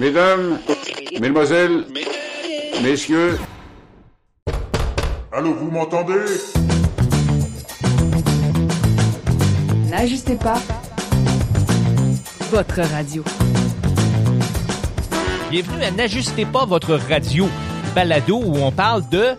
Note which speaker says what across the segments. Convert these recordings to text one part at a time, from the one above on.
Speaker 1: Mesdames, Mesdemoiselles, Messieurs.
Speaker 2: Allô, vous m'entendez?
Speaker 3: N'ajustez pas votre radio.
Speaker 4: Bienvenue à N'ajustez pas votre radio, balado où on parle de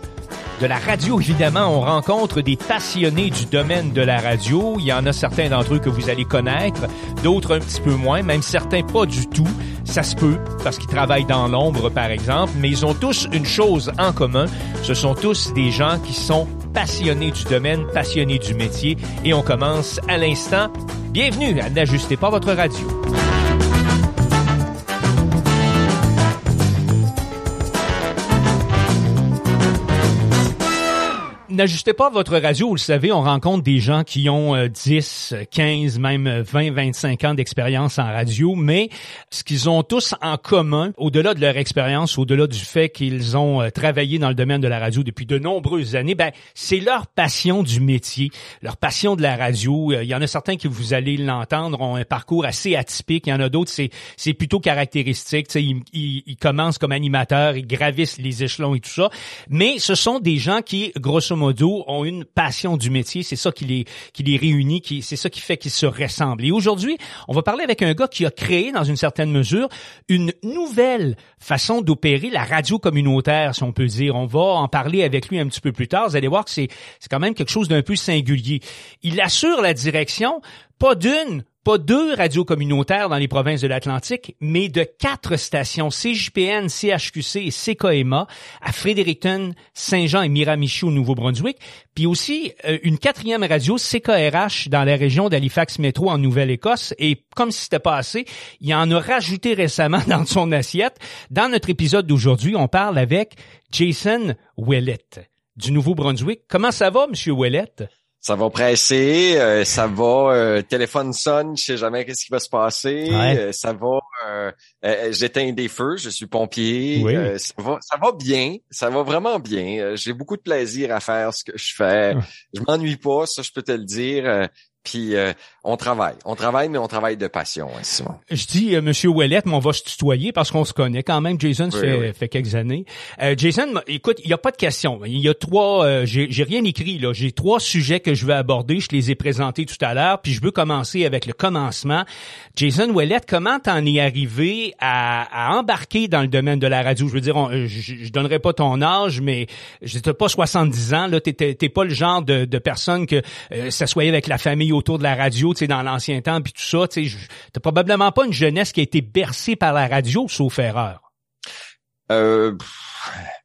Speaker 4: de la radio, évidemment, on rencontre des passionnés du domaine de la radio. Il y en a certains d'entre eux que vous allez connaître, d'autres un petit peu moins, même certains pas du tout. Ça se peut, parce qu'ils travaillent dans l'ombre, par exemple, mais ils ont tous une chose en commun. Ce sont tous des gens qui sont passionnés du domaine, passionnés du métier. Et on commence à l'instant. Bienvenue à N'ajustez pas votre radio. N'ajustez pas votre radio, vous le savez, on rencontre des gens qui ont 10, euh, 15, même 20, 25 ans d'expérience en radio, mais ce qu'ils ont tous en commun, au-delà de leur expérience, au-delà du fait qu'ils ont euh, travaillé dans le domaine de la radio depuis de nombreuses années, ben c'est leur passion du métier, leur passion de la radio. Euh, il y en a certains qui vous allez l'entendre ont un parcours assez atypique, il y en a d'autres c'est c'est plutôt caractéristique, ils, ils, ils commencent comme animateurs, ils gravissent les échelons et tout ça, mais ce sont des gens qui grosso modo ont une passion du métier. C'est ça qui les, qui les réunit, qui, c'est ça qui fait qu'ils se ressemblent. Et aujourd'hui, on va parler avec un gars qui a créé, dans une certaine mesure, une nouvelle façon d'opérer la radio communautaire, si on peut dire. On va en parler avec lui un petit peu plus tard. Vous allez voir que c'est, c'est quand même quelque chose d'un peu singulier. Il assure la direction, pas d'une, pas deux radios communautaires dans les provinces de l'Atlantique, mais de quatre stations CJPN, CHQC et CKMA à Fredericton, Saint-Jean et Miramichi au Nouveau-Brunswick, puis aussi euh, une quatrième radio CKRH dans la région d'Halifax Métro en Nouvelle-Écosse. Et comme si c'était pas assez, il en a rajouté récemment dans son assiette. Dans notre épisode d'aujourd'hui, on parle avec Jason Ouellette du Nouveau-Brunswick. Comment ça va, Monsieur Ouellette?
Speaker 5: Ça va presser, euh, ça va, euh, téléphone sonne, je sais jamais qu'est-ce qui va se passer, euh, ça va, j'éteins des feux, je suis pompier, ça va, ça va bien, ça va vraiment bien. J'ai beaucoup de plaisir à faire ce que je fais. Je m'ennuie pas, ça je peux te le dire. Puis euh, on travaille, on travaille, mais on travaille de passion, hein, Simon.
Speaker 4: Je dis euh, Monsieur Ouellette, mais on va se tutoyer parce qu'on se connaît quand même. Jason, ça fait, fait, quelques années. Euh, Jason, écoute, il y a pas de question. Il y a trois, euh, j'ai rien écrit là. J'ai trois sujets que je veux aborder. Je les ai présentés tout à l'heure. Puis je veux commencer avec le commencement. Jason Ouellette, comment t'en es arrivé à, à, embarquer dans le domaine de la radio? Je veux dire, je, je, donnerai pas ton âge, mais j'étais pas 70 ans. Là, t'es pas le genre de, de personne que s'assoyait avec la famille autour de la radio, tu sais, dans l'ancien temps, puis tout ça, tu sais, t'as probablement pas une jeunesse qui a été bercée par la radio, sauf erreur.
Speaker 5: Euh,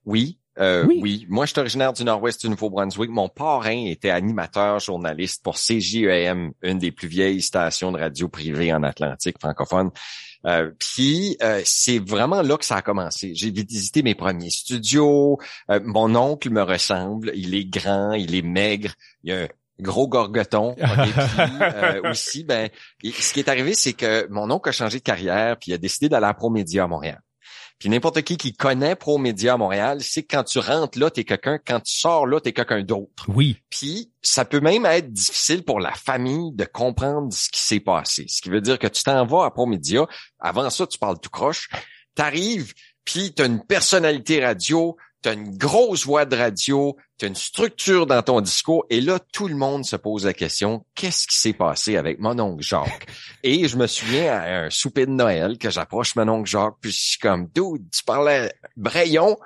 Speaker 5: oui, euh, oui. Moi, je suis originaire du nord-ouest du Nouveau-Brunswick. Mon parrain était animateur, journaliste pour CJEM, une des plus vieilles stations de radio privées en Atlantique francophone. Euh, puis euh, c'est vraiment là que ça a commencé. J'ai visité mes premiers studios. Euh, mon oncle me ressemble. Il est grand, il est maigre. Il a un gros gorgoton. euh, aussi, ben, ce qui est arrivé, c'est que mon oncle a changé de carrière puis il a décidé d'aller à ProMédia à Montréal. Puis n'importe qui qui connaît ProMédia à Montréal, c'est que quand tu rentres là, t'es quelqu'un, quand tu sors là, t'es quelqu'un d'autre.
Speaker 4: Oui.
Speaker 5: Puis ça peut même être difficile pour la famille de comprendre ce qui s'est passé. Ce qui veut dire que tu t'en vas à ProMédia, avant ça, tu parles tout croche, t'arrives, puis t'as une personnalité radio, tu as une grosse voix de radio, tu as une structure dans ton discours, et là, tout le monde se pose la question, qu'est-ce qui s'est passé avec mon oncle Jacques? et je me souviens à un souper de Noël que j'approche mon oncle Jacques, puis je suis comme, dude, tu parlais Brayon,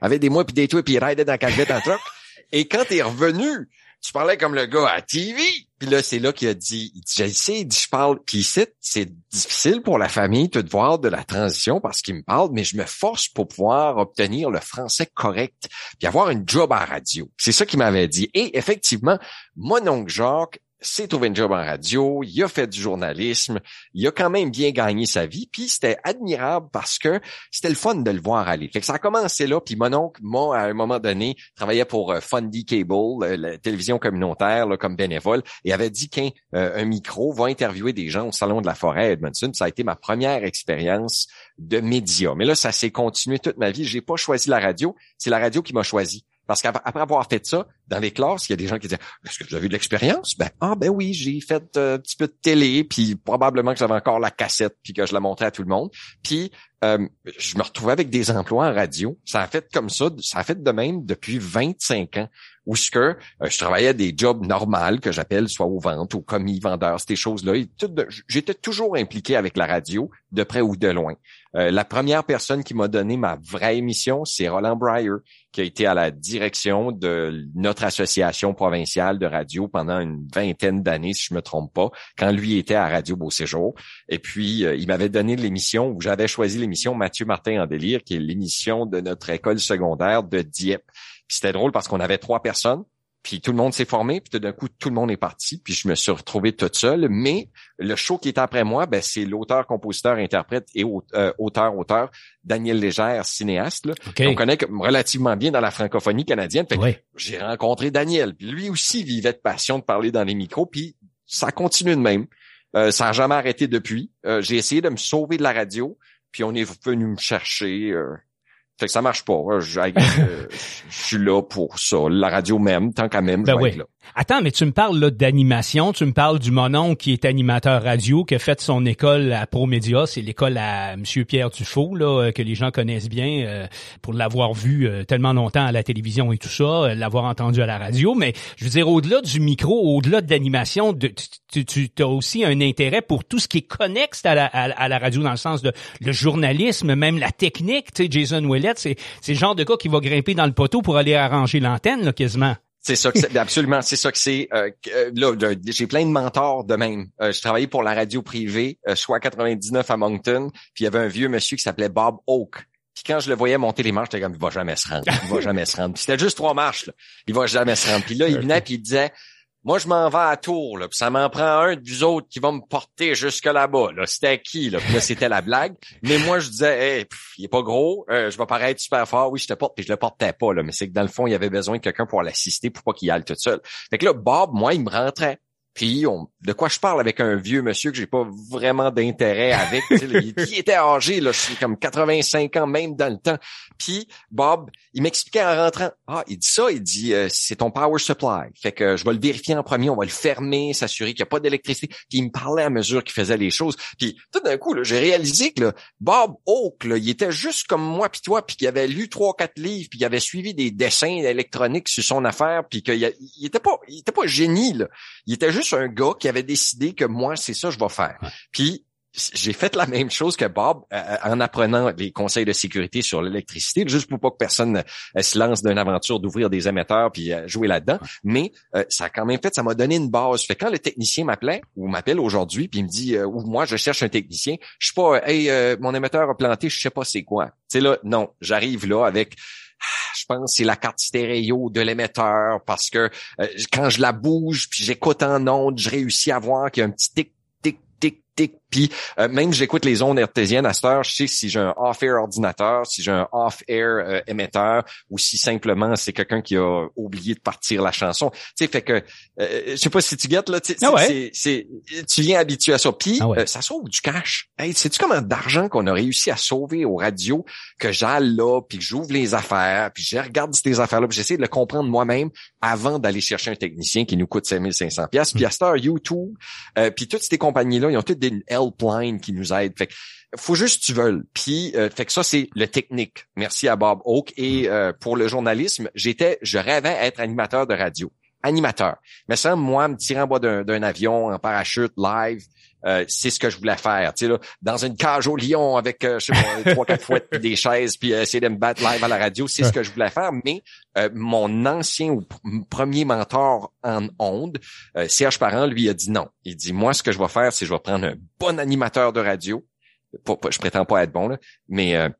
Speaker 5: avec des mois puis des toits, puis il raidait dans la en truc. Et quand t'es revenu, tu parlais comme le gars à TV. Puis là, c'est là qu'il a dit, il dit, je parle. Puis ici, c'est difficile pour la famille de voir de la transition parce qu'il me parle, mais je me force pour pouvoir obtenir le français correct puis avoir une job à radio. C'est ça qu'il m'avait dit. Et effectivement, mon oncle Jacques s'est trouvé une job en radio, il a fait du journalisme, il a quand même bien gagné sa vie, puis c'était admirable parce que c'était le fun de le voir aller. Fait que ça a commencé là, puis mon oncle, moi, à un moment donné, travaillait pour euh, Fundy Cable, euh, la télévision communautaire, là, comme bénévole, et avait dit qu'un euh, micro va interviewer des gens au Salon de la Forêt à Edmondson. Ça a été ma première expérience de média. Mais là, ça s'est continué toute ma vie. J'ai pas choisi la radio, c'est la radio qui m'a choisi. Parce qu'après avoir fait ça, dans les classes, il y a des gens qui disent Est-ce que vous avez de l'expérience? Ben, ah ben oui, j'ai fait euh, un petit peu de télé, puis probablement que j'avais encore la cassette, puis que je la montrais à tout le monde. Puis euh, je me retrouvais avec des emplois en radio. Ça a fait comme ça, ça a fait de même depuis 25 ans où ce que euh, je travaillais des jobs normaux que j'appelle soit aux ventes, ou commis, vendeurs, ces choses-là. J'étais toujours impliqué avec la radio, de près ou de loin. Euh, la première personne qui m'a donné ma vraie émission, c'est Roland Breyer, qui a été à la direction de notre association provinciale de radio pendant une vingtaine d'années, si je me trompe pas, quand lui était à Radio Beau Séjour. Et puis, il m'avait donné l'émission où j'avais choisi l'émission Mathieu Martin en délire, qui est l'émission de notre école secondaire de Dieppe c'était drôle parce qu'on avait trois personnes, puis tout le monde s'est formé, puis tout d'un coup, tout le monde est parti, puis je me suis retrouvé toute seule. Mais le show qui est après moi, ben, c'est l'auteur, compositeur, interprète et euh, auteur, auteur, Daniel Légère, cinéaste. Là. On connaît relativement bien dans la francophonie canadienne. J'ai rencontré Daniel. Puis lui aussi vivait de passion de parler dans les micros, puis ça continue de même. Euh, ça n'a jamais arrêté depuis. Euh, j'ai essayé de me sauver de la radio, puis on est venu me chercher fait que ça marche pas. Je, euh, je, suis là pour ça. La radio même, tant qu'à même,
Speaker 4: ben
Speaker 5: je vais là.
Speaker 4: Attends, mais tu me parles là d'animation, tu me parles du monon qui est animateur radio, qui a fait son école à ProMédia, c'est l'école à Monsieur Pierre Dufault, là, euh, que les gens connaissent bien euh, pour l'avoir vu euh, tellement longtemps à la télévision et tout ça, l'avoir entendu à la radio. Mais je veux dire, au-delà du micro, au-delà de l'animation, tu, tu as aussi un intérêt pour tout ce qui est connexe à la, à, la radio, dans le sens de le journalisme, même la technique. Tu sais, Jason Willett, c'est, le genre de gars qui va grimper dans le poteau pour aller arranger l'antenne, quasiment.
Speaker 5: C'est ça que c'est, absolument, c'est ça que c'est. Euh, euh, là, j'ai plein de mentors de même. Euh, je travaillais pour la radio privée, soit 99 à Moncton, puis il y avait un vieux monsieur qui s'appelait Bob Oak. Puis quand je le voyais monter les marches, j'étais comme il va jamais se rendre, il va jamais se rendre. Puis c'était juste trois marches, là. il va jamais se rendre. Puis là, il venait puis il disait moi, je m'en vais à Tours, là, puis ça m'en prend un du autres qui va me porter jusque là-bas. Là. C'était qui? Là? Puis là, c'était la blague. Mais moi, je disais, il est pas gros, euh, je vais paraître super fort. Oui, je te porte, puis je le portais pas. Là. Mais c'est que dans le fond, il y avait besoin de quelqu'un pour l'assister pour pas qu'il aille tout seul. Fait que là, Bob, moi, il me rentrait. Puis on, de quoi je parle avec un vieux monsieur que j'ai pas vraiment d'intérêt avec. il, était âgé, là, je suis comme 85 ans même dans le temps. Puis Bob, il m'expliquait en rentrant. Ah, il dit ça, il dit euh, c'est ton power supply. Fait que je vais le vérifier en premier, on va le fermer, s'assurer qu'il n'y a pas d'électricité. Puis il me parlait à mesure qu'il faisait les choses. Puis tout d'un coup, j'ai réalisé que Bob Oak, il était juste comme moi puis toi, puis qu'il avait lu trois quatre livres, puis qu'il avait suivi des dessins électroniques sur son affaire, puis qu'il il était pas, il était pas génie là. Il un gars qui avait décidé que moi c'est ça je vais faire. Puis j'ai fait la même chose que Bob euh, euh, en apprenant les conseils de sécurité sur l'électricité, juste pour pas que personne euh, se lance d'une aventure d'ouvrir des émetteurs puis jouer là-dedans. Mais ça a quand même fait, ça m'a donné une base. Fait quand le technicien m'appelait ou m'appelle aujourd'hui puis il me dit ou moi je cherche un technicien, je suis pas hey mon émetteur a planté, je sais pas c'est quoi. Tu sais là, non, j'arrive là avec je pense c'est la carte stéréo de l'émetteur parce que quand je la bouge puis j'écoute en ondes, je réussis à voir qu'il y a un petit tic tic puis euh, même j'écoute les ondes artésiennes à cette heure, je sais si j'ai un off-air ordinateur, si j'ai un off-air euh, émetteur, ou si simplement c'est quelqu'un qui a oublié de partir la chanson. Tu sais, fait que euh, je sais pas si tu guettes là, tu ah c'est, tu viens habitué à ça. Puis ah ça sauve du cash. Hey, sais-tu comment d'argent qu'on a réussi à sauver aux radios que j'aille là, puis que j'ouvre les affaires, puis je regarde ces affaires-là, puis j'essaie de le comprendre moi-même avant d'aller chercher un technicien qui nous coûte 5500 pièces. Puis à cette heure, YouTube, puis toutes ces compagnies-là, ils ont toutes des helpline qui nous aide. Fait que, faut juste tu veux. Puis, euh, fait que ça, c'est le technique. Merci à Bob Oak. Et mm. euh, pour le journalisme, j'étais, je rêvais être animateur de radio. Animateur. Mais ça, moi, me tirer en bas d'un avion, en parachute, live, euh, c'est ce que je voulais faire. Là, dans une cage au lion avec, euh, sais pas, trois, quatre fouettes puis des chaises, puis essayer de me battre live à la radio, c'est ce que je voulais faire. Mais euh, mon ancien ou premier mentor en onde, Serge Parent, lui, a dit non. Il dit, moi, ce que je vais faire, c'est je vais prendre un bon animateur de radio. Pas, je prétends pas être bon, là, mais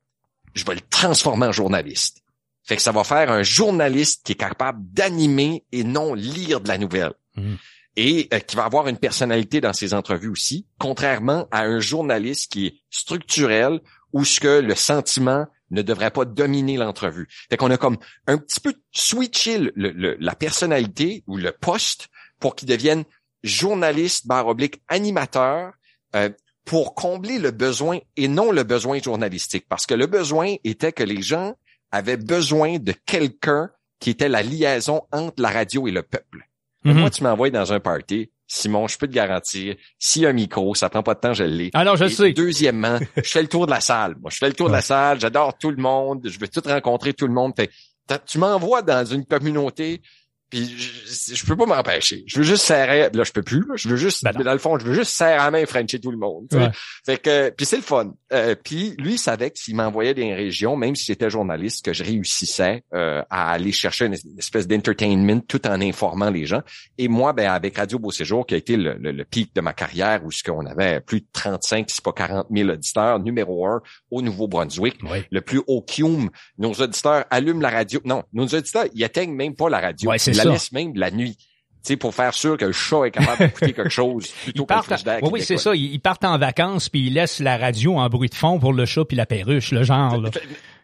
Speaker 5: je vais le transformer en journaliste. Fait que ça va faire un journaliste qui est capable d'animer et non lire de la nouvelle. Mmh et euh, qui va avoir une personnalité dans ses entrevues aussi, contrairement à un journaliste qui est structurel où ce que le sentiment ne devrait pas dominer l'entrevue. Fait qu'on a comme un petit peu switché la personnalité ou le poste pour qu'il devienne journaliste barre oblique animateur euh, pour combler le besoin et non le besoin journalistique. Parce que le besoin était que les gens avaient besoin de quelqu'un qui était la liaison entre la radio et le peuple.
Speaker 4: Mhm.
Speaker 5: Moi, tu m'envoies dans un party, Simon, je peux te garantir, s'il y a un micro, ça prend pas de temps, je l'ai.
Speaker 4: Alors, je
Speaker 5: Et
Speaker 4: sais.
Speaker 5: Deuxièmement, je fais le tour de la salle. Moi, je fais le tour de la salle, j'adore tout le monde, je veux tout rencontrer tout le monde. Fait, tu m'envoies dans une communauté, puis je, je peux pas m'empêcher. Je veux juste serrer, là je peux plus, là. je veux juste,
Speaker 4: Ben
Speaker 5: dans le fond, je veux juste serrer la main Frencher tout le monde.
Speaker 4: Ouais.
Speaker 5: Fait que, puis c'est le fun. Euh, puis lui, il savait que s'il m'envoyait des régions, même si j'étais journaliste, que je réussissais euh, à aller chercher une espèce d'entertainment tout en informant les gens. Et moi, ben avec Radio Beau Séjour, qui a été le, le- le pic de ma carrière, où ce qu'on avait plus de 35, si pas 40 000 auditeurs, numéro un au Nouveau-Brunswick,
Speaker 4: Oui.
Speaker 5: le plus haut Kium. Nos auditeurs allument la radio. Non, nos auditeurs, ils atteignent même pas la radio.
Speaker 4: Ouais,
Speaker 5: la
Speaker 4: ça.
Speaker 5: laissent même la nuit. Tu sais, pour faire sûr que le chat est capable d'écouter quelque chose plutôt que le
Speaker 4: oui, c'est ça. Ils partent en vacances puis ils laissent la radio en bruit de fond pour le chat puis la perruche, le genre. Là.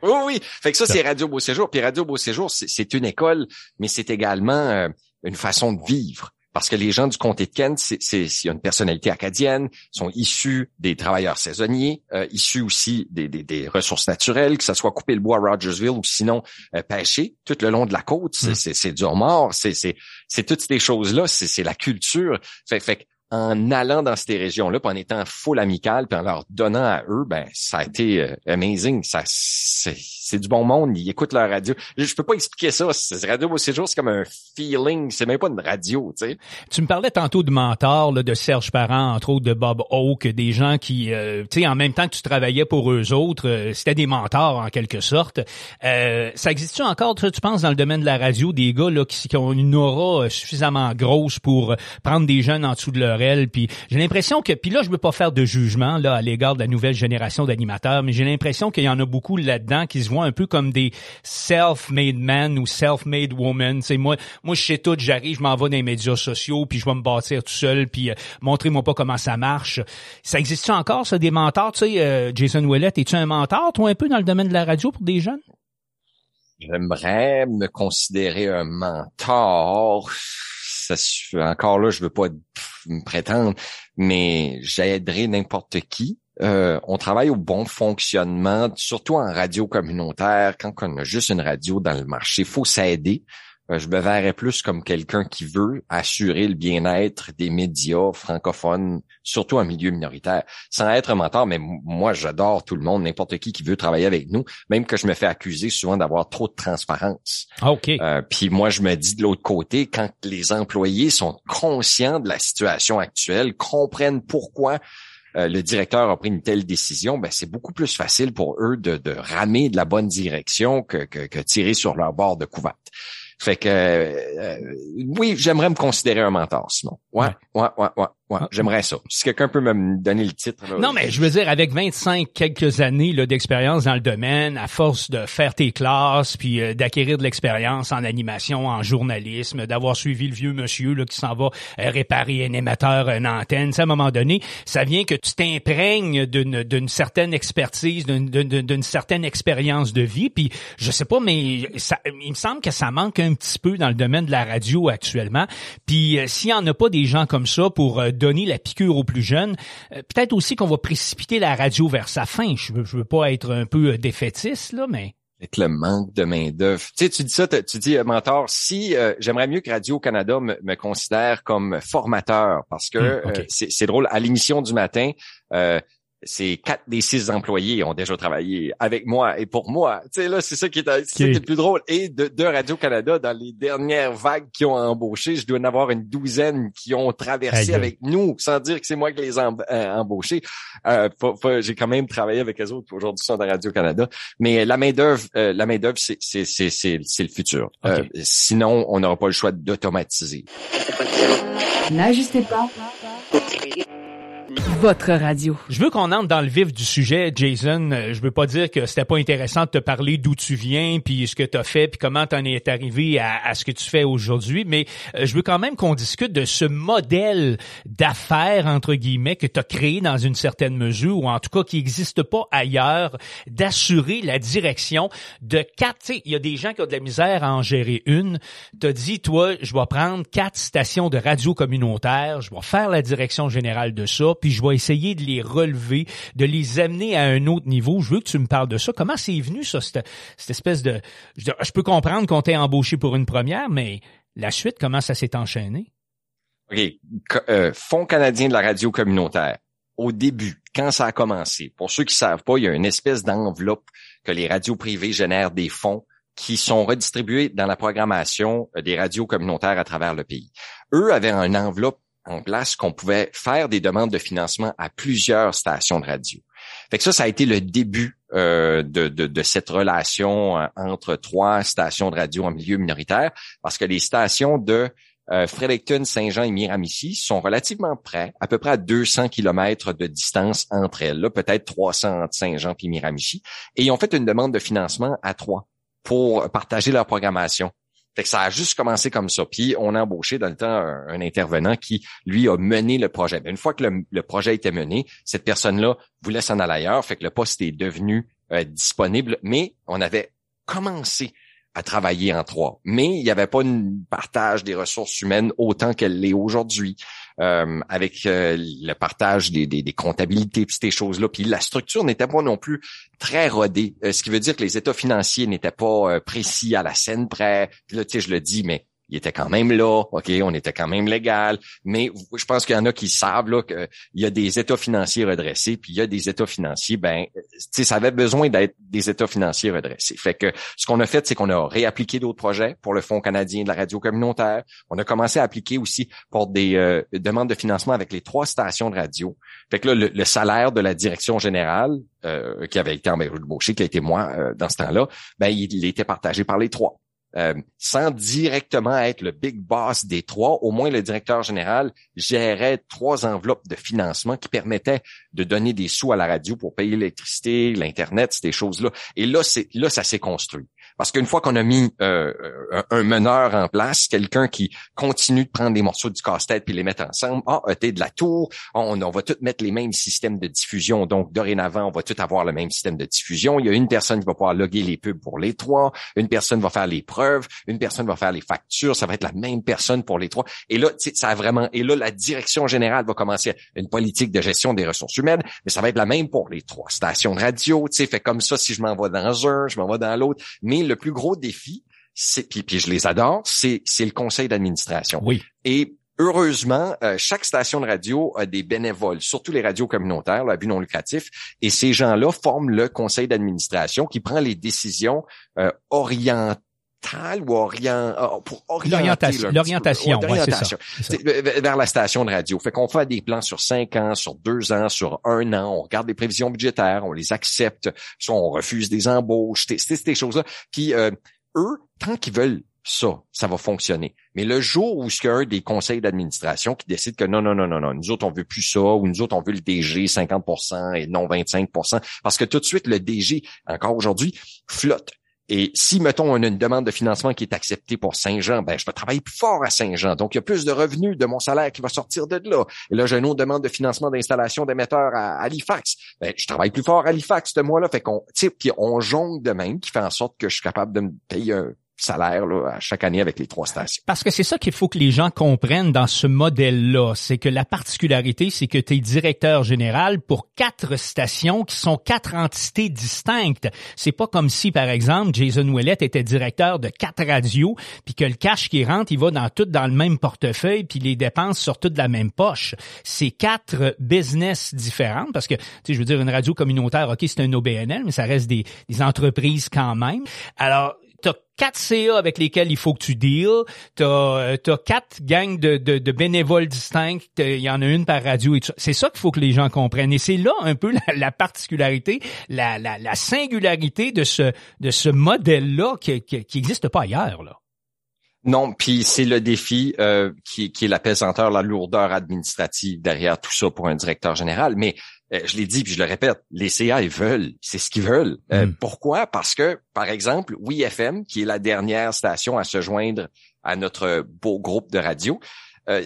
Speaker 5: Oui, oui. Fait que ça, c'est Radio Beau Séjour. Puis Radio Beau Séjour, c'est- c'est une école, mais c'est également euh, une façon de vivre. Parce que les gens du comté de Kent, c'est, c'est, il y a une personnalité acadienne, sont issus des travailleurs saisonniers, euh, issus aussi des, des, des ressources naturelles, que ce soit couper le bois à Rogersville ou sinon euh, pêcher tout le long de la côte. C'est,
Speaker 4: Mm.
Speaker 5: c'est, c'est du c'est, toutes ces choses-là, c'est, c'est la culture. Fait, fait en allant dans ces régions-là, en étant full amical, puis en leur donnant à eux, ben ça a été euh, amazing. Ça, c'est, du bon monde. Ils écoutent leur radio. Je, peux pas expliquer ça. C'est radio au séjour, c'est comme un feeling. C'est même pas une radio, tu sais.
Speaker 4: Tu me parlais tantôt de mentors, là, de Serge Parent, entre autres de Bob Oak, des gens qui, euh, tu sais, en même temps que tu travaillais pour eux autres, euh, c'était des mentors en quelque sorte. Euh, ça existe-tu encore, tu, tu penses, dans le domaine de la radio, des gars là qui, qui ont une aura suffisamment grosse pour euh, prendre des jeunes en dessous de leur j'ai l'impression que, puis là, je veux pas faire de jugement là à l'égard de la nouvelle génération d'animateurs, mais j'ai l'impression qu'il y en a beaucoup là-dedans qui se voient un peu comme des self-made men ou self-made women. C'est moi, moi je sais tout, j'arrive, je m'en vais dans les médias sociaux, puis je vais me bâtir tout seul, puis euh, montrez-moi pas comment ça marche. Ça existe-tu encore ça des mentors? Tu sais, euh, Jason Willett, es-tu un mentor toi un peu dans le domaine de la radio pour des jeunes?
Speaker 5: J'aimerais me considérer un mentor. Encore là, je veux pas me prétendre, mais j'aiderai n'importe qui. Euh, on travaille au bon fonctionnement, surtout en radio communautaire. Quand on a juste une radio dans le marché, faut s'aider. Euh, je me verrais plus comme quelqu'un qui veut assurer le bien-être des médias francophones, surtout en milieu minoritaire, sans être un mentor. Mais moi, j'adore tout le monde, n'importe qui qui veut travailler avec nous, même que je me fais accuser souvent d'avoir trop de transparence.
Speaker 4: Ah, OK.
Speaker 5: Euh, puis moi, je me dis de l'autre côté, quand les employés sont conscients de la situation actuelle, comprennent pourquoi euh, le directeur a pris une telle décision, ben c'est beaucoup plus facile pour eux de, de ramer de la bonne direction que, que, que tirer sur leur bord de couverte. Fait que euh, oui, j'aimerais me considérer un mentor, Simon. Ouais, ouais, ouais, ouais, ouais.
Speaker 4: Ah.
Speaker 5: J'aimerais ça. Si quelqu'un peut me donner le titre. là,
Speaker 4: Non, mais je veux dire, avec 25 quelques années là, d'expérience dans le domaine, à force de faire tes classes, puis euh, d'acquérir de l'expérience en animation, en journalisme, d'avoir suivi le vieux monsieur là, qui s'en va euh, réparer un émetteur, une antenne, sais, à un moment donné, ça vient que tu t'imprègnes d'une, d'une certaine expertise, d'une, d'une, d'une certaine expérience de vie, puis je sais pas, mais ça, il me semble que ça manque un petit peu dans le domaine de la radio actuellement. Puis euh, s'il y en a pas des gens comme ça pour euh, donner la piqûre aux plus jeunes, euh, peut-être aussi qu'on va précipiter la radio vers sa fin. Je veux, je veux pas être un peu euh, défaitiste là, mais
Speaker 5: avec le manque de main d'œuvre. Tu sais, tu dis ça, tu dis euh, mentor. Si euh, j'aimerais mieux que Radio Canada me, me considère comme formateur, parce que
Speaker 4: Hmm,
Speaker 5: euh, c'est drôle. À l'émission du matin, euh, c'est quatre des six employés ont déjà travaillé avec moi et pour moi. Tu sais là, c'est ça qui est, c'est ça qui est le plus drôle. Et de, de Radio Canada, dans les dernières vagues qui ont embauché, je dois en avoir une douzaine qui ont traversé avec nous, sans dire que c'est moi qui les ai euh, embauchés. Euh, J'ai quand même travaillé avec eux autres. Aujourd'hui, ils sont dans Radio Canada. Mais la main d'œuvre, euh, la main d'œuvre, c'est c'est c'est c'est c'est le futur. Euh, sinon, on n'aura pas le choix d'automatiser.
Speaker 2: N'ajustez pas. Votre radio.
Speaker 4: Je veux qu'on entre dans le vif du sujet, Jason. Euh, Je veux pas dire que c'était pas intéressant de te parler d'où tu viens, puis ce que tu as fait, puis comment tu en es arrivé à, ce que tu fais aujourd'hui, mais euh, je veux quand même qu'on discute de ce modèle d'affaires, entre guillemets, que tu as créé dans une certaine mesure, ou en tout cas qui n'existe pas ailleurs, d'assurer la direction de quatre... Il y a des gens qui ont de la misère à en gérer une. Tu dit, toi, je vais prendre quatre stations de radio communautaire, je vais faire la direction générale de ça, puis je vais essayer de les relever, de les amener à un autre niveau. Je veux que tu me parles de ça. Comment c'est venu ça, cette, espèce de... Je, peux comprendre qu'on t'ait embauché pour une première, mais la suite, comment ça s'est enchaîné?
Speaker 5: OK. Euh, Fonds canadien de la radio communautaire. Au début, quand ça a commencé, pour ceux qui savent pas, il y a une espèce d'enveloppe que les radios privées génèrent des fonds qui sont redistribués dans la programmation euh, des radios communautaires à travers le pays. Eux avaient une enveloppe en place qu'on pouvait faire des demandes de financement à plusieurs stations de radio. Fait que ça, ça a été le début euh, de, de, de, cette relation entre trois stations de radio en milieu minoritaire, parce que les stations de euh, Fredericton, Saint-Jean et Miramichi sont relativement près, à peu près à 200 kilomètres de distance entre elles, là peut-être 300 entre Saint-Jean et Miramichi, et ils ont fait une demande de financement à trois pour partager leur programmation. Fait que ça a juste commencé comme ça. Puis on a embauché dans le temps un, intervenant qui, lui, a mené le projet. une fois que le, projet était mené, cette personne-là voulait s'en aller ailleurs. Fait que le poste est devenu euh, disponible, mais on avait commencé à travailler en trois. Mais il n'y avait pas un partage des ressources humaines autant qu'elle l'est aujourd'hui. Euh, avec euh, le partage des, des, des comptabilités puis ces choses-là. Puis la structure n'était pas non plus très rodée, euh, ce qui veut dire que les états financiers n'étaient pas précis à la scène près. Puis là, tu sais, je le dis, mais il était quand même là, OK, on était quand même légal, mais je pense qu'il y en a qui savent là qu'il y a des états financiers redressés, puis il y a des états financiers, ben, tu ça avait besoin d'être des états financiers redressés. Fait que ce qu'on a fait, c'est qu'on a réappliqué d'autres projets pour le Fonds canadien de la radio communautaire. On a commencé à appliquer aussi pour des euh, demandes de financement avec les trois stations de radio. Fait que là, le, salaire de la direction générale, euh, qui avait été embauché, qui a été moi euh, dans ce temps-là, ben, il était partagé par les trois. Euh, sans directement être le big boss des trois, au moins le directeur général gérait trois enveloppes de financement qui permettaient de donner des sous à la radio pour payer l'électricité, l'internet, ces choses-là. Et là, c'est là ça s'est construit. Parce qu'une fois qu'on a mis euh, un meneur en place, quelqu'un qui continue de prendre des morceaux du casse-tête puis les mettre ensemble, ah, t'es de la tour, on, on va tous mettre les mêmes systèmes de diffusion. Donc, dorénavant, on va tous avoir le même système de diffusion. Il y a une personne qui va pouvoir loguer les pubs pour les trois, une personne va faire les preuves, une personne va faire les factures, ça va être la même personne pour les trois. Et là, ça a vraiment, et là, la direction générale va commencer une politique de gestion des ressources humaines, mais ça va être la même pour les trois stations de radio, tu sais, fait comme ça, si je m'en vais dans un, je m'en vais dans l'autre, mais le plus gros défi, c'est puis, puis je les adore, c'est c'est le conseil d'administration.
Speaker 4: Oui.
Speaker 5: Et Heureusement, euh, chaque station de radio a des bénévoles, surtout les radios communautaires, là, à but non lucratif, et ces gens-là forment le conseil d'administration qui prend les décisions euh, orientées ou orient, ah, pour
Speaker 4: l'orientation, l'orientation,
Speaker 5: vers la station de radio. Fait qu'on fait des plans sur cinq ans, sur deux ans, sur un an. On regarde les prévisions budgétaires, on les accepte, soit on refuse des embauches, c'est des choses-là. Puis euh, eux, tant qu'ils veulent ça, ça va fonctionner. Mais le jour où il y a un des conseils d'administration qui décide que non, non, non, non, non, nous autres, on veut plus ça, ou nous autres, on veut le DG 50% et non 25%, parce que tout de suite, le DG, encore aujourd'hui, flotte. Et si, mettons, on a une demande de financement qui est acceptée pour Saint-Jean, ben, je vais travailler plus fort à Saint-Jean. Donc, il y a plus de revenus de mon salaire qui va sortir de là. Et là, j'ai une autre demande de financement d'installation d'émetteurs à Halifax. Ben, je travaille plus fort à Halifax ce mois-là. Fait qu'on, tu sais, puis on jongle de même, qui fait en sorte que je suis capable de me payer un salaire là, à chaque année avec les trois stations.
Speaker 4: Parce que c'est ça qu'il faut que les gens comprennent dans ce modèle-là, c'est que la particularité, c'est que tu es directeur général pour quatre stations qui sont quatre entités distinctes. C'est pas comme si, par exemple, Jason Ouellette était directeur de quatre radios, puis que le cash qui rentre, il va dans tout dans le même portefeuille, puis les dépenses sortent toutes de la même poche. C'est quatre business différentes, parce que, tu sais, je veux dire, une radio communautaire, OK, c'est un OBNL, mais ça reste des, des entreprises quand même. Alors, t'as quatre CA avec lesquels il faut que tu deals, t'as euh, as quatre gangs de, de, bénévoles distincts, il y en a une par radio et C'est ça qu'il faut que les gens comprennent. Et c'est là un peu la, particularité, la, la, la, singularité de ce de ce modèle-là qui, qui, qui existe pas ailleurs là.
Speaker 5: Non, puis c'est le défi euh, qui, qui est la pesanteur, la lourdeur administrative derrière tout ça pour un directeur général. Mais euh, je l'ai dit puis je le répète, les CA ils veulent, c'est ce qu'ils veulent. Euh, mm. Pourquoi? Parce que par exemple, Oui FM, qui est la dernière station à se joindre à notre beau groupe de radio, euh,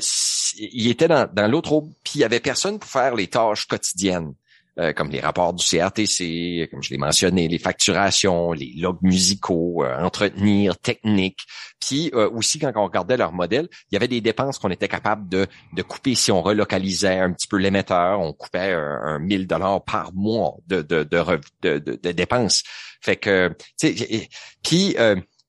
Speaker 5: il était dans, dans l'autre puis il y avait personne pour faire les tâches quotidiennes. Euh, comme les rapports du CRTC, comme je l'ai mentionné, les facturations, les logs musicaux, euh, entretenir, technique. Puis euh, aussi, quand on regardait leur modèle, il y avait des dépenses qu'on était capable de, de couper si on relocalisait un petit peu l'émetteur. On coupait un, 1000 dollars par mois de, de, de, de, dépenses. Fait que, puis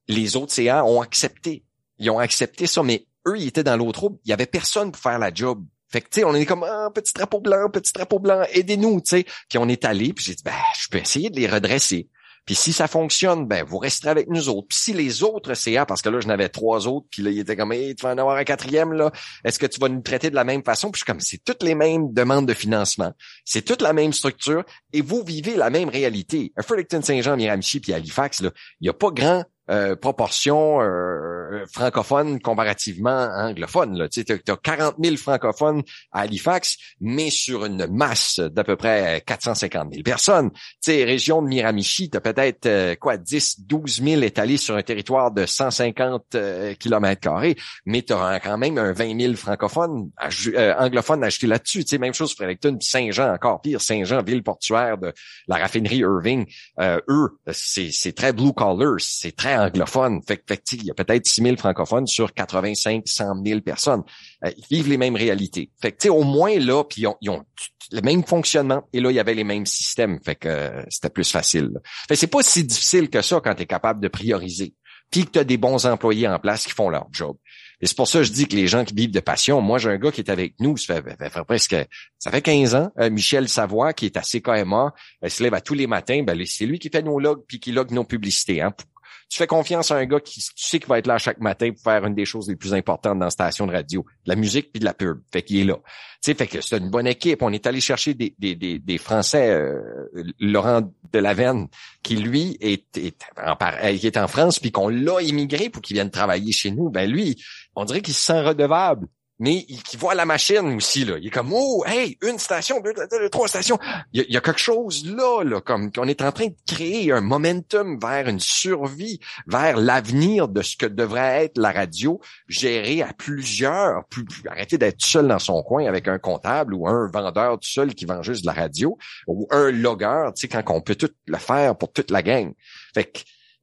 Speaker 5: les autres CA ont accepté. Ils ont accepté ça, mais eux, ils étaient dans l'autre Il y avait personne pour faire la job. Fait que, tu sais, on est comme, ah, petit drapeau blanc, petit drapeau blanc, aidez-nous, tu sais. Puis on est allé, puis j'ai dit, ben, je peux essayer de les redresser. Puis si ça fonctionne, ben vous resterez avec nous autres. Puis si les autres CA, parce que là, je n'avais trois autres, puis là, il était comme hey, tu vas en avoir un quatrième, là, est-ce que tu vas nous traiter de la même façon? Puis je suis comme c'est toutes les mêmes demandes de financement, c'est toute la même structure, et vous vivez la même réalité. À Fredericton Saint-Jean, Miramichi, puis Halifax, là, il n'y a pas grand euh, proportion euh, francophone comparativement anglophone. Là. Tu as, 40 000 francophones à Halifax, mais sur une masse d'à peu près 450 000 personnes. Tu sais, région de Miramichi, tu as peut-être euh, quoi 10, 12 000 étalés sur un territoire de 150 km carrés, mais tu as quand même un 20 000 francophones, anglophones achetés là-dessus. Tu sais, même chose Fredericton, Saint-Jean, encore pire, Saint-Jean, ville portuaire de la raffinerie Irving. eux, c'est très blue collar, c'est très anglophone. Fait, fait il y a peut-être 6 000 francophones sur 85, 100 000 personnes. Euh, ils vivent les mêmes réalités. Fait que, au moins là, puis ils ont, le même fonctionnement et là, il y avait les mêmes systèmes. Fait que euh, c'était plus facile. Fait c'est pas si difficile que ça quand tu es capable de prioriser. Puis que tu as des bons employés en place qui font leur job. Et c'est pour ça que je dis que les gens qui vivent de passion, moi j'ai un gars qui est avec nous, ça fait, presque ça fait 15 ans, euh, Michel Savoie, qui est à CKMA, il se lève à tous les matins, ben, c'est lui qui fait nos logs puis qui log nos publicités. Hein, tu fais confiance à un gars qui tu sais qu'il va être là chaque matin pour faire une des choses les plus importantes dans la station de radio, de la musique puis de la pub. Fait qu'il est là. Tu sais, fait que c'est une bonne équipe. On est allé chercher des, des, des, des Français, euh, Laurent Delavenne, qui lui est, en, est en France puis qu'on l'a immigré pour qu'il vienne travailler chez nous. Ben lui, on dirait qu'il se sent redevable mais qui voit la machine aussi là. Il est comme oh hey une station, deux, trois stations. Il y, a, quelque chose là là comme qu'on est en train de créer un momentum vers une survie, vers l'avenir de ce que devrait être la radio gérée à plusieurs. Plus, arrêter d'être seul dans son coin avec un comptable ou un vendeur tout seul qui vend juste de la radio ou un logueur. Tu sais quand on peut tout le faire pour toute la gang. Fait que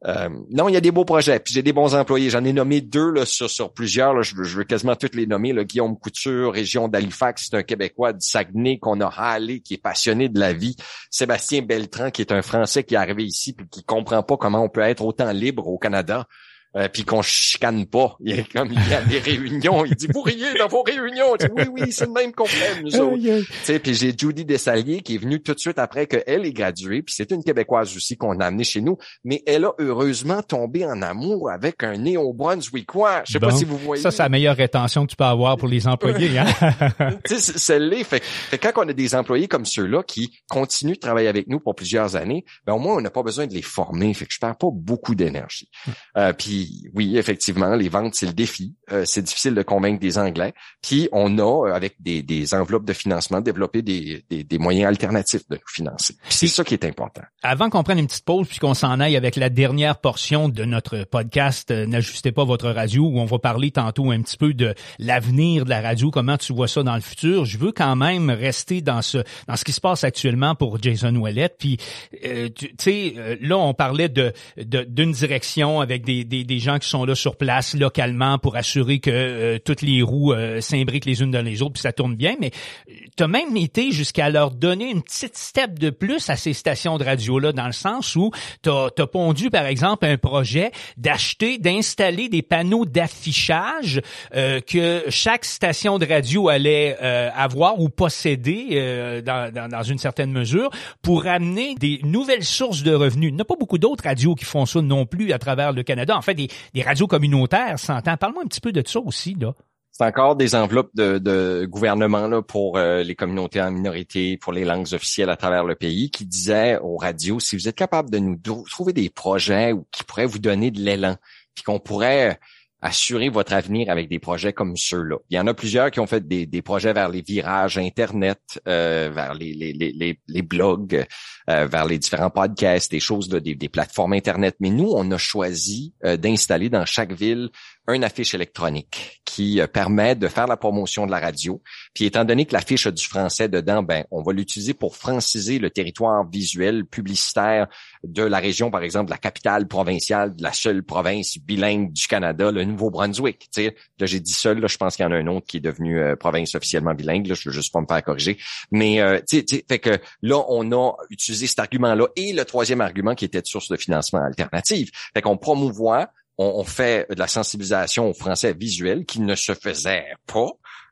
Speaker 5: euh, non, il y a des beaux projets. Puis j'ai des bons employés. J'en ai nommé deux là, sur, plusieurs. Je, veux, quasiment toutes les nommer. Là. Guillaume Couture, région d'Halifax, c'est un Québécois du Saguenay qu'on a râlé, qui est passionné de la vie. Sébastien Beltran, qui est un Français qui est arrivé ici puis qui comprend pas comment on peut être autant libre au Canada. Euh, puis qu'on chicane pas. Il y a comme il y a des réunions, il dit vous riez dans vos réunions. oui oui, c'est le même qu'on fait nous autres. Tu sais, puis j'ai Judy Dessalier qui est venue tout de suite après qu'elle est graduée, puis c'est une québécoise aussi qu'on a amenée chez nous, mais elle a heureusement tombé en amour avec un néo-brunswickois. Je sais pas si vous voyez.
Speaker 4: Ça c'est la meilleure rétention que tu peux avoir pour les employés hein?
Speaker 5: tu sais c'est l'est fait, fait quand on a des employés comme ceux-là qui continuent de travailler avec nous pour plusieurs années, ben au moins on n'a pas besoin de les former, fait que je perds pas beaucoup d'énergie. Hmm. Euh, puis oui, effectivement, les ventes, c'est le défi. Euh, c'est difficile de convaincre des Anglais. Puis on a, euh, avec des, des enveloppes de financement, développé des, des, des moyens alternatifs de financer. c'est ça qui est important.
Speaker 4: Avant qu'on prenne une petite pause, puis qu'on s'en aille avec la dernière portion de notre podcast euh, N'ajustez pas votre radio, où on va parler tantôt un petit peu de l'avenir de la radio, comment tu vois ça dans le futur. Je veux quand même rester dans ce dans ce qui se passe actuellement pour Jason Ouellet. Puis, tu sais, là, on parlait de d'une direction avec des, des des gens qui sont là sur place localement pour assurer que euh, toutes les roues euh, s'imbriquent les unes dans les autres puis ça tourne bien. Mais euh, tu as même été jusqu'à leur donner une petite step de plus à ces stations de radio-là, dans le sens où tu as, pondu, par exemple, un projet d'acheter, d'installer des panneaux d'affichage que chaque station de radio allait avoir ou posséder dans, dans, dans, une certaine mesure pour amener des nouvelles sources de revenus. Il n'y a pas beaucoup d'autres radios qui font ça non plus à travers le Canada. En fait, des, radios communautaires s'entend. Parle-moi un petit peu de ça aussi, là.
Speaker 5: C'est encore des enveloppes de, gouvernement là, pour euh, les communautés en minorité, pour les langues officielles à travers le pays, qui disaient aux radios, si vous êtes capable de nous trouver des projets qui pourraient vous donner de l'élan, puis qu'on pourrait assurer votre avenir avec des projets comme ceux-là. Il y en a plusieurs qui ont fait des, projets vers les virages Internet, euh, vers les, blogs, euh, vers les différents podcasts, des choses, des, des, plateformes Internet. Mais nous, on a choisi euh, d'installer dans chaque ville une affiche électronique qui euh, permet de faire la promotion de la radio. Puis étant donné que l'affiche a du français dedans, ben on va l'utiliser pour franciser le territoire visuel publicitaire de la région, par exemple, de la capitale provinciale de la seule province bilingue du Canada, le Nouveau-Brunswick. Là j'ai dit seul, là, je pense qu'il y en a un autre qui est devenu euh, province officiellement bilingue. Là, je veux juste pas me faire corriger. Mais euh, tu sais, fait que là on a utilisé cet argument-là et le troisième argument qui était de source de financement alternative. Fait qu'on promouvoit on, fait de la sensibilisation au français visuel qui ne se faisait pas.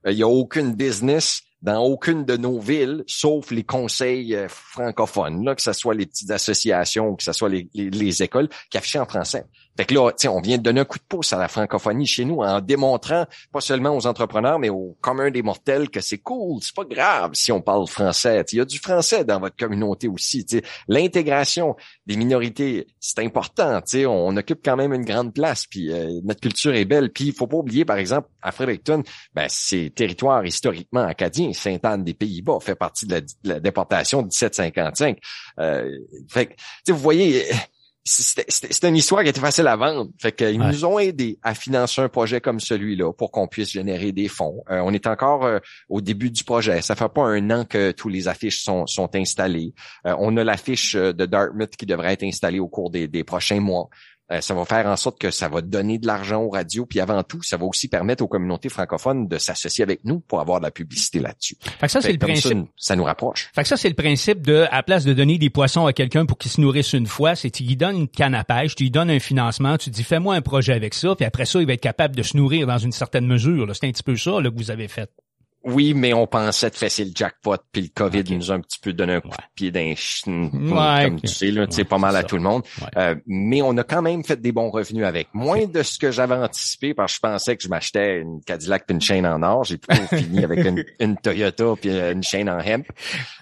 Speaker 5: Il n'y a aucune business dans aucune de nos villes, sauf les conseils euh, francophones, là, que ce soit les petites associations, que ce soit les, les écoles, qui affichaient en français. Fait que là, on vient de donner un coup de pouce à la francophonie chez nous en démontrant pas seulement aux entrepreneurs, mais aux communs des mortels que c'est cool, c'est pas grave si on parle français. Il y a du français dans votre communauté aussi. L'intégration des minorités, c'est important. On, occupe quand même une grande place, puis euh, notre culture est belle. Puis il faut pas oublier, par exemple, à Fredericton, ben, c'est territoire historiquement acadien. Sainte-Anne des Pays-Bas fait partie de la, déportation de 1755. Euh, fait que, vous voyez c'était une histoire qui était facile à vendre. Fait qu'ils nous ont aidés à financer un projet comme celui-là pour qu'on puisse générer des fonds. Euh, on est encore euh, au début du projet. Ça fait pas un an que tous les affiches sont, sont installées. Euh, on a l'affiche de Dartmouth qui devrait être installée au cours des, des prochains mois. Euh, ça va faire en sorte que ça va donner de l'argent aux radios, puis avant tout, ça va aussi permettre aux communautés francophones de s'associer avec nous pour avoir de la publicité là-dessus.
Speaker 4: Fait que ça, c'est le principe.
Speaker 5: Ça, nous rapproche.
Speaker 4: Fait que ça, c'est le principe de, à place de donner des poissons à quelqu'un pour qu'il se nourrisse une fois, c'est tu lui donnes une canne à pêche, tu lui donnes un financement, tu dis fais-moi un projet avec ça, puis après ça, il va être capable de se nourrir dans une certaine mesure. C'est un petit peu ça là, que vous avez fait.
Speaker 5: Oui, mais on pensait de fesser le jackpot, puis le COVID nous a un petit peu donné un coup de pied d'un comme tu sais, là, c'est pas mal à tout le monde. Euh, mais on a quand même fait des bons revenus avec. Moins de ce que j'avais anticipé, parce que je pensais que je m'achetais une Cadillac puis une chaîne en or. J'ai plutôt fini avec une, Toyota puis une chaîne en hemp.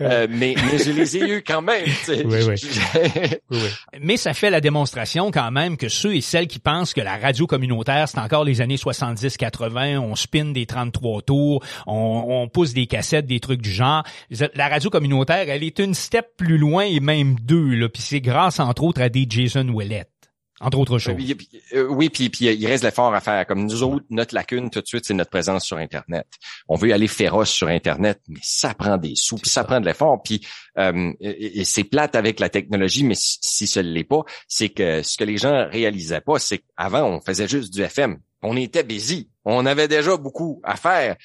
Speaker 5: Euh, mais, mais je les ai eu quand même.
Speaker 4: mais ça fait la démonstration quand même que ceux et celles qui pensent que la radio communautaire, c'est encore les années 70-80, on spin des 33 tours, on on, pousse des cassettes, des trucs du genre. La radio communautaire, elle est une step plus loin et même deux, là. Puis c'est grâce, entre autres, à des Jason Willett. Entre autres choses.
Speaker 5: Euh, oui, puis, puis il reste l'effort à faire. Comme nous autres, notre lacune tout de suite, c'est notre présence sur Internet. On veut aller féroce sur Internet, mais ça prend des sous, puis ça prend de l'effort. Puis euh, et, c'est plate avec la technologie, mais si, si ce ne l'est pas, c'est que ce que les gens réalisaient pas, c'est qu'avant, on faisait juste du FM. On était busy. On avait déjà beaucoup à faire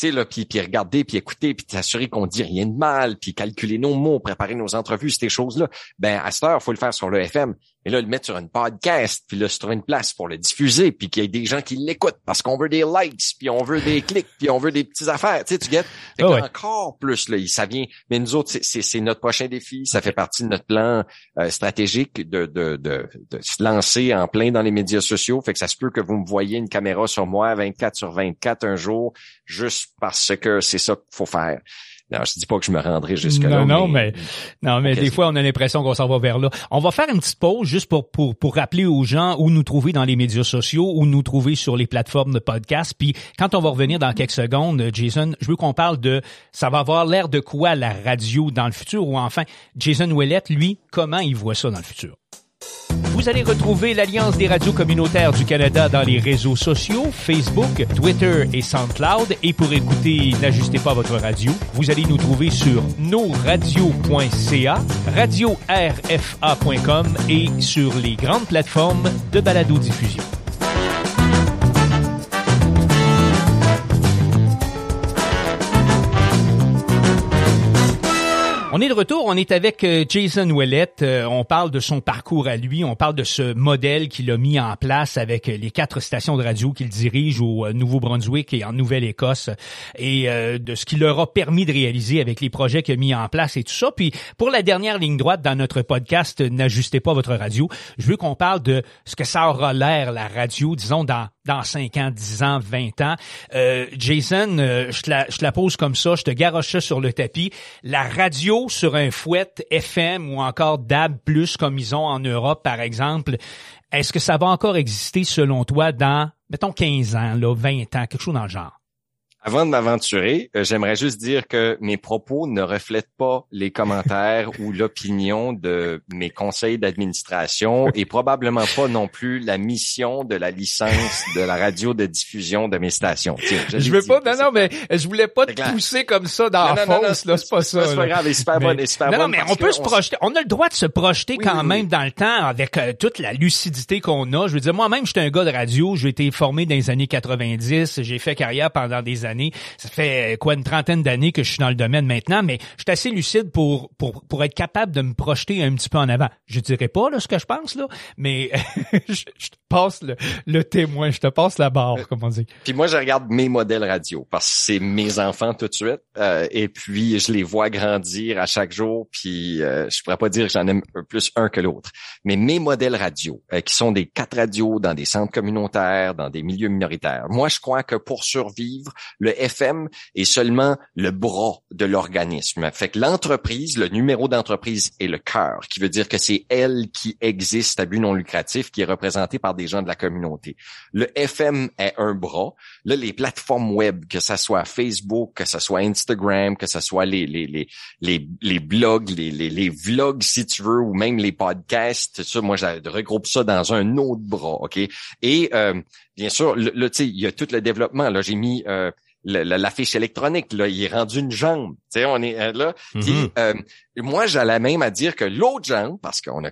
Speaker 5: sais, là, puis, regarder, puis écouter, puis s'assurer qu'on dit rien de mal, puis calculer nos mots, préparer nos entrevues, ces choses-là. Ben, à cette heure, faut le faire sur le FM. Et là, le mettre sur une podcast, puis là, se trouver une place pour le diffuser, puis qu'il y ait des gens qui l'écoutent, parce qu'on veut des likes, puis on veut des clics, puis on veut des petites affaires. Tu sais, tu guettes. Ah encore plus, là, ça vient. Mais nous autres, c'est notre prochain défi. Ça fait partie de notre plan euh, stratégique de, de, de, de, se lancer en plein dans les médias sociaux. Fait que ça se peut que vous me voyez une caméra sur moi 24 sur 24 un jour, juste parce que c'est ça qu'il faut faire. Non, je dis pas que je me rendrai jusque là.
Speaker 4: Non, non, mais, non, mais des fois, on a l'impression qu'on s'en va vers là. On va faire une petite pause juste pour, pour, pour rappeler aux gens où nous trouver dans les médias sociaux, où nous trouver sur les plateformes de podcast. Puis, quand on va revenir dans quelques secondes, Jason, je veux qu'on parle de, ça va avoir l'air de quoi la radio dans le futur? Ou enfin, Jason Ouellette, lui, comment il voit ça dans le futur? Vous allez retrouver l'Alliance des radios communautaires du Canada dans les réseaux sociaux, Facebook, Twitter et SoundCloud. Et pour écouter N'ajustez pas votre radio, vous allez nous trouver sur nosradios.ca, radio-rfa.com et sur les grandes plateformes de balado-diffusion. On est de retour, on est avec euh, Jason Ouellette. Euh, on parle de son parcours à lui, on parle de ce modèle qu'il a mis en place avec euh, les quatre stations de radio qu'il dirige au Nouveau-Brunswick et en Nouvelle-Écosse et de ce qu'il leur a permis de réaliser avec les projets qu'il a mis en place et tout ça. Puis pour la dernière ligne droite dans notre podcast N'ajustez pas votre radio, je veux qu'on parle de ce que ça aura l'air la radio, disons dans dans 5 ans, 10 ans, 20 ans. Jason, je, te la, je te la pose comme ça, je te garoche ça sur le tapis. La radio sur un fouet FM ou encore DAB+, comme ils ont en Europe, par exemple, est-ce que ça va encore exister selon toi dans, mettons, 15 ans, là, 20 ans, quelque chose dans le genre?
Speaker 5: Avant de m'aventurer, euh, j'aimerais juste dire que mes propos ne reflètent pas les commentaires ou l'opinion de mes conseils d'administration et probablement pas non plus la mission de la licence de la radio de diffusion de mes stations. Tiens,
Speaker 4: je, veux pas, non, non, mais je voulais pas te pousser comme ça dans la fosse, là, c'est pas ça.
Speaker 5: C'est pas grave, c'est super
Speaker 4: mais,
Speaker 5: super
Speaker 4: non, Non, mais on peut se projeter, on a le droit de se projeter quand même dans le temps avec euh, toute la lucidité qu'on a. Je veux dire, moi-même, j'étais un gars de radio, j'ai été formé dans les années 90, j'ai fait carrière pendant des années. Ça fait quoi une trentaine d'années que je suis dans le domaine maintenant, mais je suis assez lucide pour pour pour être capable de me projeter un petit peu en avant. Je dirais pas là ce que je pense là, mais je, te passe le, le, témoin, je te passe la barre, euh, comme on dit.
Speaker 5: Puis moi, je regarde mes modèles radio parce que c'est mes enfants tout de suite, euh, et puis je les vois grandir à chaque jour. Puis euh, je pourrais pas dire que j'en aime plus un que l'autre, mais mes modèles radio, euh, qui sont des quatre radios dans des centres communautaires, dans des milieux minoritaires. Moi, je crois que pour survivre, le FM est seulement le bras de l'organisme. Fait que l'entreprise, le numéro d'entreprise est le cœur, qui veut dire que c'est elle qui existe à but non lucratif, qui est représentée par des gens de la communauté. Le FM est un bras. Là, les plateformes web, que ça soit Facebook, que ça soit Instagram, que ça soit les les les les, blogs, les, les les vlogs si tu veux, ou même les podcasts, ça, moi, je regroupe ça dans un autre bras, ok? Et euh, bien sûr, le, sais, il y a tout le développement. Là, j'ai mis euh, l'affiche électronique, là, il est rendu une jambe. Tu sais, on est euh, là. Mm-hmm. euh, moi, j'allais même à dire que l'autre jambe, parce qu'on a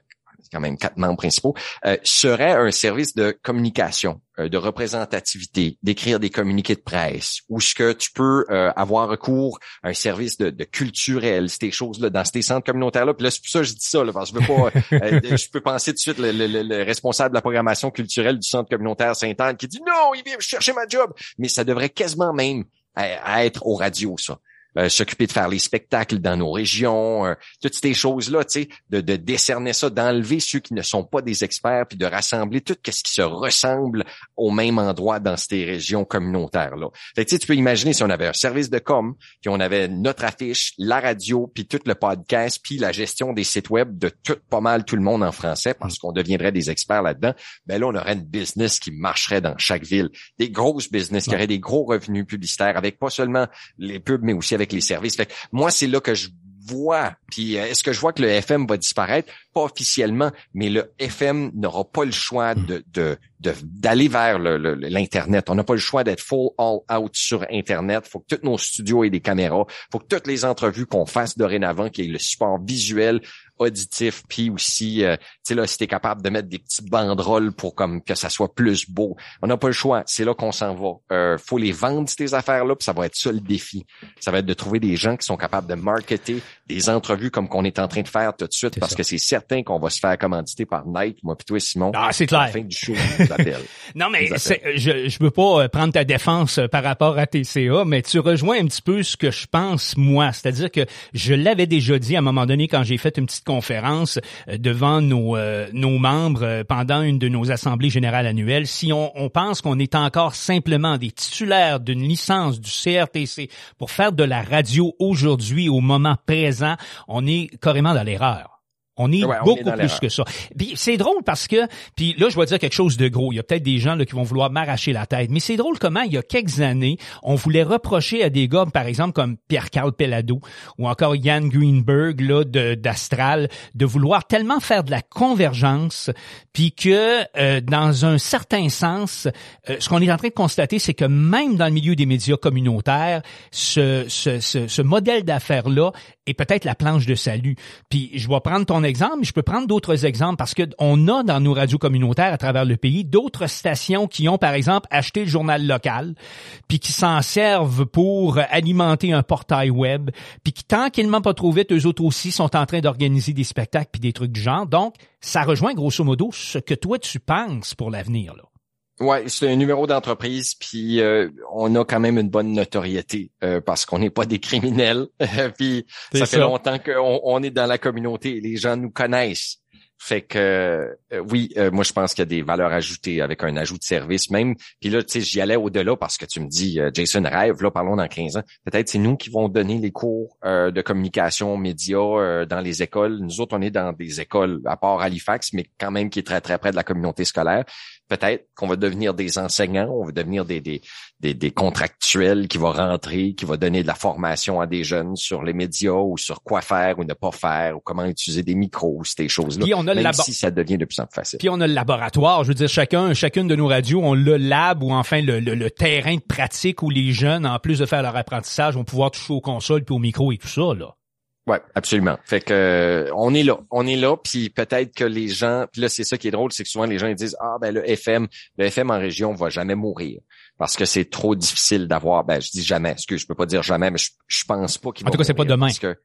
Speaker 5: quand même quatre membres principaux, euh, serait un service de communication, euh, de représentativité, d'écrire des communiqués de presse, ou ce que tu peux euh, avoir recours à un service de, de culturel, ces choses-là, dans ces centres communautaires-là. Puis là, c'est pour ça que je dis ça, là, parce que je veux pas, je peux penser tout de suite le, le, responsable de la programmation culturelle du centre communautaire Saint-Anne qui dit non, il vient chercher ma job, mais ça devrait quasiment même être aux radios, ça. Euh, s'occuper de faire les spectacles dans nos régions, euh, toutes ces choses-là, tu sais, de, de, décerner ça, d'enlever ceux qui ne sont pas des experts, puis de rassembler tout ce qui se ressemble au même endroit dans ces régions communautaires-là. Fait tu peux imaginer si on avait un service de com, puis on avait notre affiche, la radio, puis tout le podcast, puis la gestion des sites web de tout pas mal tout le monde en français, parce qu'on deviendrait des experts là-dedans, ben là, on aurait une business qui marcherait dans chaque ville. Des grosses business qui auraient des gros revenus publicitaires avec pas seulement les pubs, mais aussi avec les services. Fait moi, c'est là que je vois. Puis euh, est-ce que je vois que le FM va disparaître? Pas officiellement, mais le FM n'aura pas le choix hmm. de, d'aller vers l'internet. On n'a pas le choix d'être full all out sur internet. Faut que tous nos studios aient des caméras. Faut que toutes les entrevues qu'on fasse dorénavant, qu'il y ait le support visuel auditif, puis aussi, euh, tu sais là, si t'es capable de mettre des petits banderoles pour comme que ça soit plus beau. On n'a pas le choix. C'est là qu'on s'en va. Euh, faut les vendre ces affaires-là, puis ça va être ça le défi. Ça va être de trouver des gens qui sont capables de marketer des entrevues comme qu'on est en train de faire tout de suite, parce que c'est certain qu'on va se faire commanditer par Nike, moi puis toi Simon.
Speaker 4: Ah, c'est clair.
Speaker 5: fin du show,
Speaker 4: non mais je je veux pas euh, prendre ta défense euh, par rapport à TCA, mais tu rejoins un petit peu ce que je pense moi, c'est-à-dire que je l'avais déjà dit à un moment donné quand j'ai fait une petite conférence euh, devant nos, euh, membres euh, pendant une de nos assemblées générales annuelles, si on, on pense qu'on est encore simplement des titulaires d'une licence du CRTC pour faire de la radio aujourd'hui, au moment présent, on est carrément dans l'erreur. On est beaucoup plus que ça. Puis c'est drôle parce que, puis là, je vais dire quelque chose de gros. Il y a peut-être des gens là, qui vont vouloir m'arracher la tête, mais c'est drôle comment il y a quelques années, on voulait reprocher à des gars, par exemple comme Pierre-Carl Pellado ou encore Yann Greenberg là d'Astral, de, vouloir tellement faire de la convergence, puis que euh, dans un certain sens, euh, ce qu'on est en train de constater, c'est que même dans le milieu des médias communautaires, ce, ce, ce, ce modèle d'affaires est peut-être la planche de salut. Puis je vais prendre ton exemple, je peux prendre d'autres exemples parce que on a dans nos radios communautaires à travers le pays d'autres stations qui ont par exemple acheté le journal local, puis qui s'en servent pour alimenter un portail web, puis qui tranquillement pas trop vite eux autres aussi sont en train d'organiser des spectacles puis des trucs du genre. Donc ça rejoint grosso modo ce que toi tu penses pour l'avenir là.
Speaker 5: Ouais, c'est un numéro d'entreprise, puis euh, on a quand même une bonne notoriété euh, parce qu'on n'est pas des criminels. puis ça, fait longtemps qu'on on est dans la communauté, les gens nous connaissent. Fait que euh, oui, euh, moi je pense qu'il y a des valeurs ajoutées avec un ajout de service même. Puis là, tu sais, j'y allais au-delà parce que tu me dis, euh, Jason rêve, là, parlons dans 15 ans. Peut-être c'est nous qui vont donner les cours de communication médias dans les écoles. Nous autres, on est dans des écoles, à part Halifax, mais quand même qui est très, très près de la communauté scolaire. Peut-être qu'on va devenir des enseignants, on va devenir des, des, des, des, contractuels qui vont rentrer, qui va donner de la formation à des jeunes sur les médias ou sur quoi faire ou ne pas faire ou comment utiliser des micros, ces choses-là.
Speaker 4: Puis on a le
Speaker 5: même
Speaker 4: labo-
Speaker 5: si ça devient de plus en plus facile.
Speaker 4: Puis on a le laboratoire. Je veux dire, chacun, chacune de nos radios, on le lab ou enfin le, le- le terrain de pratique où les jeunes, en plus de faire leur apprentissage, vont pouvoir toucher aux consoles puis aux micros et tout ça, là.
Speaker 5: Ouais, absolument. Fait que euh, on est là, on est là, puis peut-être que les gens, puis là c'est ça qui est drôle, c'est que souvent les gens ils disent ah ben le FM, le FM en région va jamais mourir parce que c'est trop difficile d'avoir. Ben je dis jamais, excuse, je peux pas dire jamais, mais je, je pense pas qu'il
Speaker 4: En
Speaker 5: va
Speaker 4: tout cas, c'est pas demain.
Speaker 5: Parce que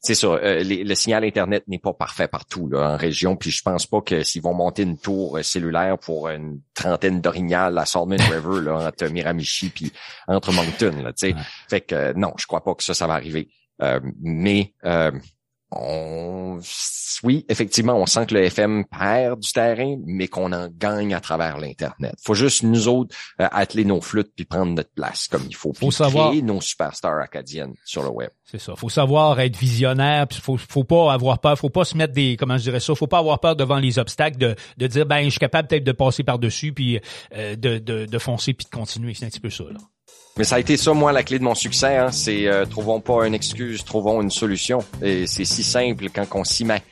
Speaker 5: c'est ça, euh, les- le signal internet n'est pas parfait partout là, en région, puis je pense pas que s'ils vont monter une tour euh, cellulaire pour une trentaine d'orignales à Salmon River là entre Miramichi puis entre Moncton là, tu sais.
Speaker 4: Ouais.
Speaker 5: Fait que euh, non, je crois pas que ça, ça va arriver. Euh, mais euh, on, oui, effectivement, on sent que le FM perd du terrain, mais qu'on en gagne à travers l'Internet. Faut juste nous autres euh, atteler nos flûtes puis prendre notre place comme il faut.
Speaker 4: Faut savoir-
Speaker 5: créer nos superstars acadiennes sur le web.
Speaker 4: C'est ça. Faut savoir être visionnaire, puis faut, faut pas avoir peur, faut pas se mettre des, comment je dirais ça, faut pas avoir peur devant les obstacles de, de dire, ben, je suis capable peut-être de passer par-dessus, puis euh, de, de, de foncer, puis de continuer. C'est un petit peu ça, là.
Speaker 5: Mais ça a été ça, moi, la clé de mon succès. Hein, c'est euh, trouvons pas une excuse, trouvons une solution. Et c'est si simple quand on s'y met.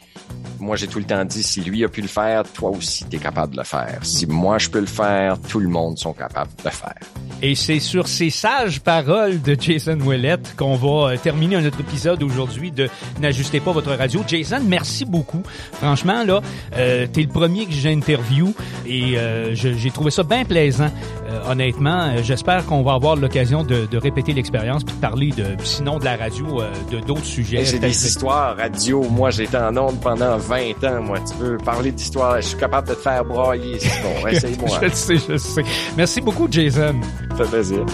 Speaker 5: Moi, j'ai tout le temps dit, si lui a pu le faire, toi aussi, tu es capable de le faire. Si moi, je peux le faire, tout le monde sont capables de le faire.
Speaker 4: Et c'est sur ces sages paroles de Jason Ouellette qu'on va euh, terminer notre épisode aujourd'hui de N'ajustez pas votre radio. Jason, merci beaucoup. Franchement, là, euh, t'es le premier que j'ai interview et euh, j'ai trouvé ça bien plaisant. Euh, honnêtement, j'espère qu'on va avoir l'occasion de, de répéter l'expérience puis de parler de, sinon de la radio, de d'autres sujets.
Speaker 5: J'ai des histoires radio. Moi, j'étais en onde pendant 20 ans. Moi, tu veux parler d'histoire, je suis capable de te faire brailler. C'est bon, essaye-moi.
Speaker 4: je le sais, je le sais. Merci beaucoup, Jason.
Speaker 5: Ça fait plaisir.